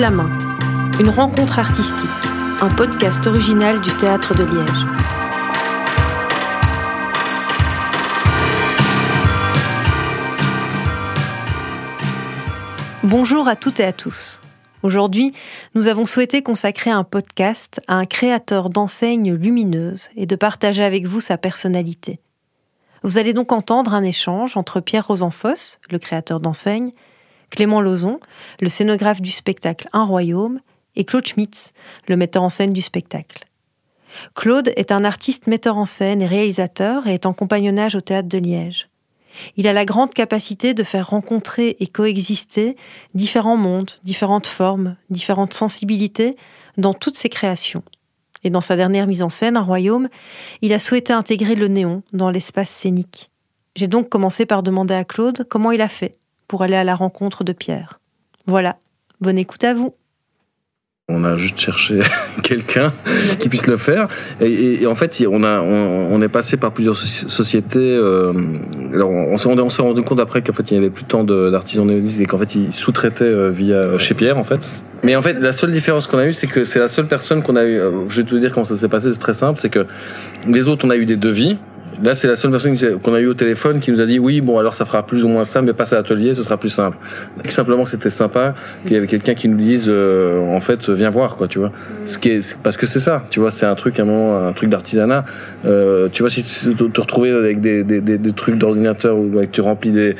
la main, une rencontre artistique, un podcast original du Théâtre de Liège. Bonjour à toutes et à tous. Aujourd'hui, nous avons souhaité consacrer un podcast à un créateur d'enseignes lumineuses et de partager avec vous sa personnalité. Vous allez donc entendre un échange entre Pierre Rosanfoss, le créateur d'enseignes, Clément Lozon, le scénographe du spectacle Un Royaume, et Claude Schmitz, le metteur en scène du spectacle. Claude est un artiste metteur en scène et réalisateur et est en compagnonnage au théâtre de Liège. Il a la grande capacité de faire rencontrer et coexister différents mondes, différentes formes, différentes sensibilités dans toutes ses créations. Et dans sa dernière mise en scène, Un royaume, il a souhaité intégrer le néon dans l'espace scénique. J'ai donc commencé par demander à Claude comment il a fait pour aller à la rencontre de Pierre. Voilà, bonne écoute à vous. On a juste cherché quelqu'un qui puisse le faire. Et, en fait, on a, on, est passé par plusieurs sociétés. Euh, alors, on, s'est rendu compte après qu'en fait, il n'y avait plus tant d'artisans néolithiques et qu'en fait, ils sous-traitaient euh, via chez Pierre, en fait. Mais en fait, la seule différence qu'on a eue, c'est que c'est la seule personne qu'on a eu. Euh, je vais te dire comment ça s'est passé. C'est très simple. C'est que les autres, on a eu des devis. Là, c'est la seule personne qu'on a eu au téléphone qui nous a dit oui, bon, alors ça fera plus ou moins ça, mais passe à l'atelier, ce sera plus simple. Simplement c'était sympa qu'il y avait quelqu'un qui nous dise euh, en fait, viens voir, quoi, tu vois. Ce qui est, parce que c'est ça, tu vois, c'est un truc, un moment, un truc d'artisanat. Euh, tu vois, si tu te retrouver avec des, des, des, trucs d'ordinateur où tu remplis des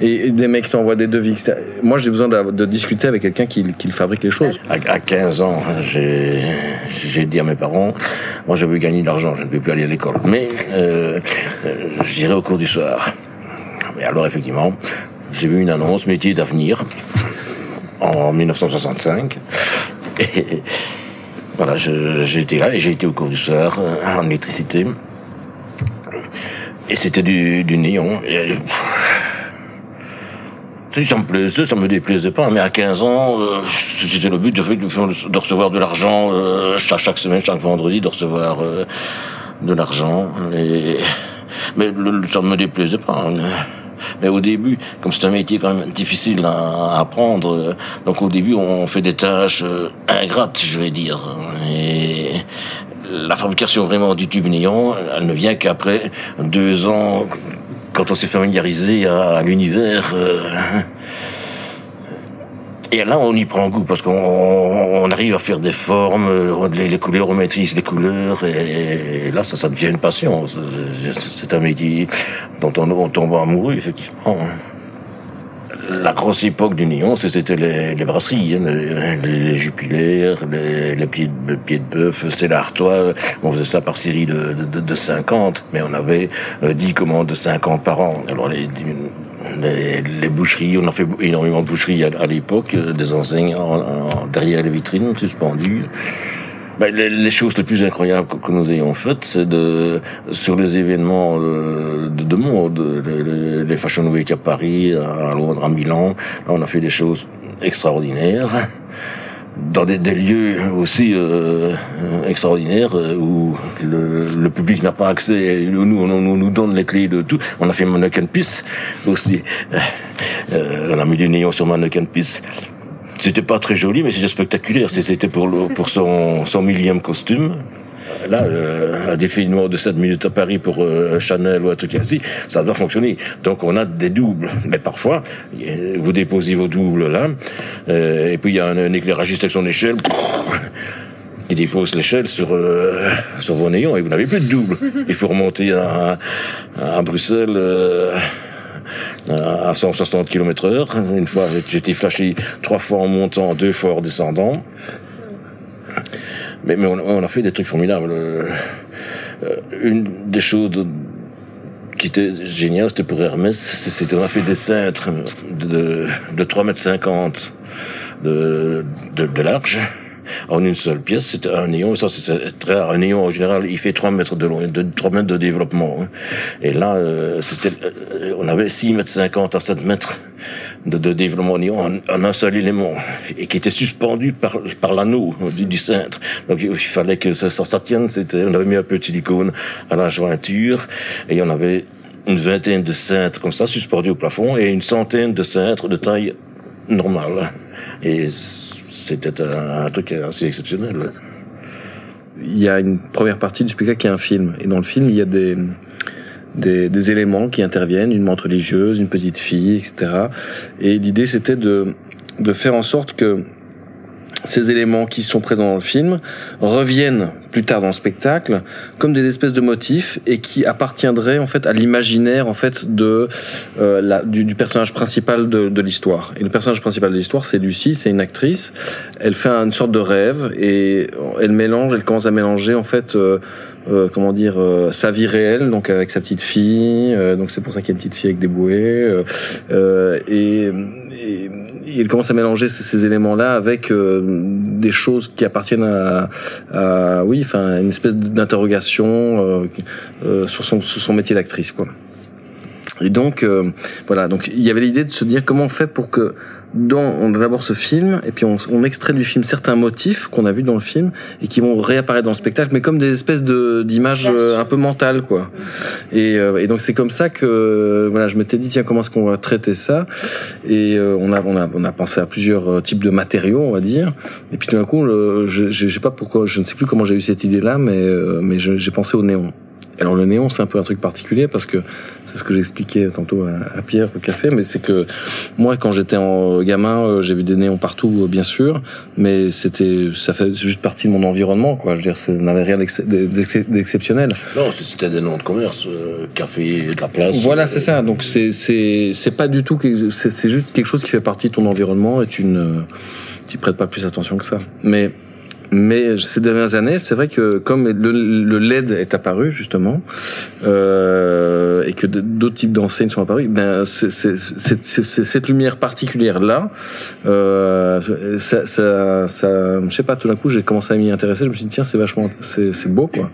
et, des mecs t'envoient des devis, etc. Moi, j'ai besoin de, discuter avec quelqu'un qui, qui fabrique les choses. À, à 15 ans, j'ai j'ai dit à mes parents, moi, je veux gagner de l'argent, je ne peux plus aller à l'école, mais euh, je dirais au cours du soir. Alors effectivement, j'ai vu une annonce métier d'avenir en 1965. Et voilà, j'ai été là et j'ai été au cours du soir euh, en électricité. Et c'était du, du néon. Et, ça me plaisait, ça me déplaisait pas, mais à 15 ans, euh, c'était le but de, de, recevoir de l'argent chaque, chaque, semaine, chaque vendredi, de recevoir de l'argent. Et mais le, ça me déplaisait pas. Hein. Mais au début, comme c'est un métier quand même difficile à, apprendre, donc au début on fait des tâches euh, ingrates, je vais dire. Et la fabrication vraiment du tube néon, elle ne vient qu'après deux ans, quand on s'est familiarisé à, l'univers. Euh, et là, on y prend goût parce qu'on arrive à faire des formes, les, couleurs, on maîtrise les couleurs, et, là, ça, ça devient une passion. C'est un métier dont on, tombe amoureux, effectivement. La grosse époque du néon, c'était les, les, brasseries, hein, les, les, jupilaires, les, les, pieds de, pieds de bœuf, c'était l'artois. On faisait ça par série de, de, de 50, mais on avait 10 euh, commandes de 50 par an. Alors les, les, les, boucheries, on a fait énormément de boucheries à, l'époque, euh, des enseignes en, derrière les vitrines suspendues. Ben, les, choses les plus incroyables que, nous ayons faites, c'est de sur les événements euh, de, de monde, les, les, Fashion Week à Paris, à Londres, à Milan. Là, on a fait des choses extraordinaires dans des, des, lieux aussi euh, extraordinaires euh, où le, le public n'a pas accès. Nous, on, nous donne les clés de tout. On a fait Mannequin Peace aussi. Euh, on a mis du néon sur Mannequin Peace. C'était pas très joli, mais c'était spectaculaire. C'était pour, pour son, son millième costume. Là, euh, un défilement de 7 minutes à Paris pour euh, Chanel ou un truc ainsi, ça doit fonctionner. Donc on a des doubles. Mais parfois, vous déposez vos doubles là, euh, et puis il y a un, éclairagiste avec son échelle qui dépose l'échelle sur euh, sur vos néons et vous n'avez plus de double. Il faut remonter à, à Bruxelles. Euh, à 160 km heure. Une fois, j'étais flashé trois fois en montant, deux fois en descendant. Mais, mais on, a fait des trucs formidables. Euh, une des choses qui était géniale, c'était pour Hermès, c'était on a fait des cintres de, de 3 mètres 50 de, de, de large en une seule pièce. C'était un néon, ça c'est très rare. Un néon en général, il fait 3 mètres de long, de 3 mètres de développement. Hein. Et là, euh, c'était, euh, on avait 6 mètres 50 à 7 mètres de, développement néon en, un seul élément et qui était suspendu par, par l'anneau du, du, cintre. Donc il fallait que ça, ça, tienne. C'était, on avait mis un peu de silicone à la jointure et on avait une vingtaine de cintres comme ça suspendus au plafond et une centaine de cintres de taille normale. Et c'était un, truc assez exceptionnel. Il y a une première partie du spectacle qui est un film. Et dans le film, il y a des, des, des éléments qui interviennent, une montre religieuse, une petite fille, etc. Et l'idée, c'était de, de faire en sorte que ces éléments qui sont présents dans le film reviennent plus tard dans le spectacle comme des espèces de motifs et qui appartiendraient en fait à l'imaginaire en fait de euh, la, du, du, personnage principal de, de l'histoire. Et le personnage principal de l'histoire, c'est Lucie, c'est une actrice. Elle fait une sorte de rêve et elle mélange, elle commence à mélanger en fait. Euh, euh, comment dire euh, sa vie réelle donc avec sa petite fille euh, donc c'est pour ça qu'il y a une petite fille avec des bouées et, et, il commence à mélanger ces, ces éléments là avec des choses qui appartiennent à, à oui enfin une espèce d'interrogation sur son sur son métier d'actrice quoi. Et donc voilà. Donc il y avait l'idée de se dire comment on fait pour que dans, on a d'abord ce film, et puis on, on, extrait du film certains motifs qu'on a vus dans le film, et qui vont réapparaître dans le spectacle, mais comme des espèces de d'images euh, un peu mentales, quoi. Et, euh, et donc c'est comme ça que voilà, je m'étais dit tiens comment est-ce qu'on va traiter ça, et euh, on a on a on a pensé à plusieurs types de matériaux, on va dire, et puis tout d'un coup, je, je, sais pas pourquoi, je ne sais plus comment j'ai eu cette idée-là, mais mais j'ai pensé au néon. Alors le néon, c'est un peu un truc particulier parce que c'est ce que j'expliquais tantôt à, Pierre au café, mais c'est que moi, quand j'étais en gamin, euh, j'ai vu des néons partout, euh, bien sûr, mais c'était, ça fait juste partie de mon environnement, quoi. Je veux dire, ça n'avait rien d'exceptionnel. Non, c'était des noms de commerce, euh, café, de la place. Voilà, c'est ça. Donc c'est c'est c'est pas du tout, c'est juste quelque chose qui fait partie de ton environnement et tu ne, tu prêtes pas plus attention que ça. Mais mais ces dernières années, c'est vrai que comme le, le, LED est apparu justement euh, et que d'autres types d'enseignes sont apparus, ben c'est cette lumière particulière là, euh, ça, ça, ça, je sais pas, tout d'un coup j'ai commencé à m'y intéresser. Je me suis dit tiens c'est vachement, c'est beau quoi.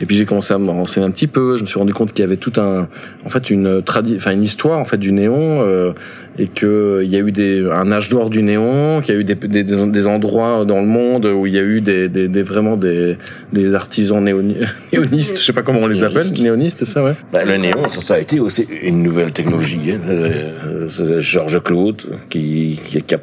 Et puis j'ai commencé à me renseigner un petit peu. Je me suis rendu compte qu'il y avait tout un, en fait une enfin une histoire en fait du néon. Euh, et que il y a eu des, un âge d'or du néon, qu'il y a eu des, des, des, endroits dans le monde où il y a eu des, des, des vraiment des, des artisans néonistes, je sais pas comment on les appelle, néonistes, c'est ça, ouais. Bah, le néon, ça, a été aussi une nouvelle technologie. Hein. Euh, c'est Georges Claude qui, qui, a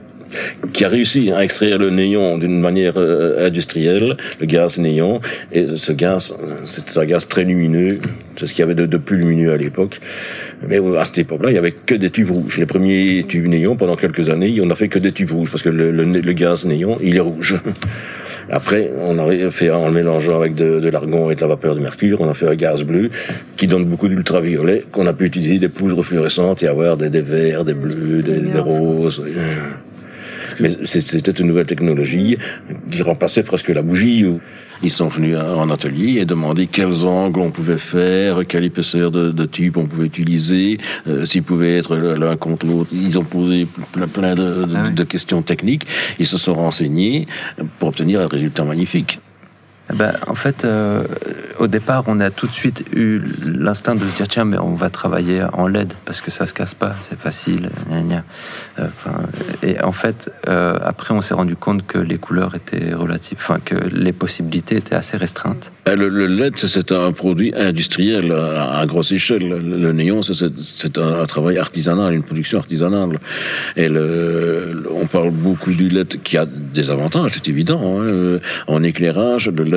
qui a réussi à extraire le néon d'une manière euh, industrielle, le gaz néon, et ce gaz, c'est un gaz très lumineux, c'est ce qu'il y avait de, de, plus lumineux à l'époque. Mais à cette époque-là, il y avait que des tubes rouges. Les premiers tubes néon, pendant quelques années, on a fait que des tubes rouges, parce que le, le, le gaz néon, il est rouge. Après, on a fait, en mélangeant avec de, de l'argon et de la vapeur de mercure, on a fait un gaz bleu qui donne beaucoup d'ultraviolet, qu'on a pu utiliser des poudres fluorescentes et avoir des, des verts, des bleus, des, des roses. Mais c'était une nouvelle technologie qui remplaçait presque la bougie. Ils sont venus en atelier et demandé quels angles on pouvait faire, quelle épaisseur de, de tube on pouvait utiliser, euh, s'ils pouvaient être l'un contre l'autre. Ils ont posé plein, plein de, de, ah de questions techniques. Ils se sont renseignés pour obtenir un résultat magnifique. Ben, en fait, euh, au départ, on a tout de suite eu l'instinct de se dire tiens, mais on va travailler en LED parce que ça se casse pas, c'est facile. Euh, et en fait, euh, après, on s'est rendu compte que les couleurs étaient relatives, enfin que les possibilités étaient assez restreintes. Euh, le, le LED, c'est un produit industriel à, grosse échelle. Le, néon, c'est un, travail artisanal, une production artisanale. Et on parle beaucoup du LED qui a des avantages, c'est évident. Hein. En éclairage, le LED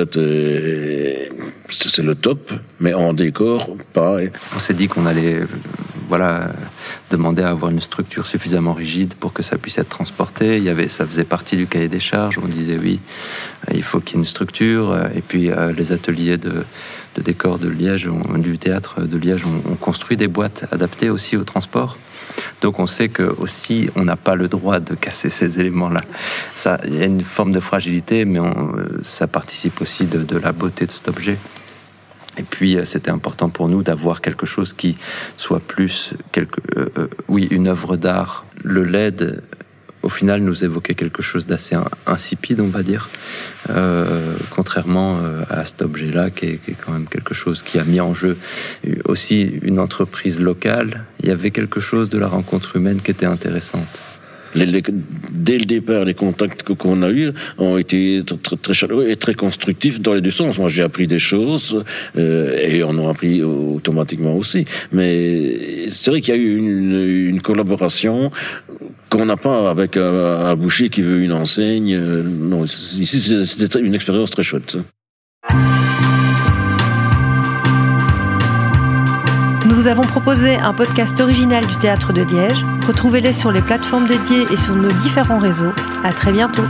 c'est le top, mais en décor, pas. On s'est dit qu'on allait, voilà, demander à avoir une structure suffisamment rigide pour que ça puisse être transporté. Il y avait, ça faisait partie du cahier des charges. On disait oui, euh, il faut qu'il y ait une structure. Et puis euh, les ateliers de, de décor de Liège, du théâtre de Liège, ont construit des boîtes adaptées aussi au transport. Donc on sait que aussi on n'a pas le droit de casser ces éléments-là. Ça, il y a une forme de fragilité, mais on, ça participe aussi de, de, la beauté de cet objet. Et puis euh, c'était important pour nous d'avoir quelque chose qui soit plus, quelque, euh, euh, oui, une œuvre d'art. Le LED au final nous évoquait quelque chose d'assez insipide, on va dire, euh, contrairement euh, à cet objet-là qui est, quand même quelque chose qui a mis en jeu aussi une entreprise locale. Il y avait quelque chose de la rencontre humaine qui était intéressante. Dès le départ, les contacts qu'on a eus ont été très, chaleureux et très constructifs dans les deux sens. Moi, j'ai appris des choses euh, et on a appris automatiquement aussi. Mais c'est vrai qu'il y a eu une collaboration qu'on n'a pas avec un, boucher qui veut une enseigne. non, ici c'était une expérience très chouette. Nous vous avons proposé un podcast original du Théâtre de Liège. Retrouvez-les sur les plateformes dédiées et sur nos différents réseaux. À très bientôt.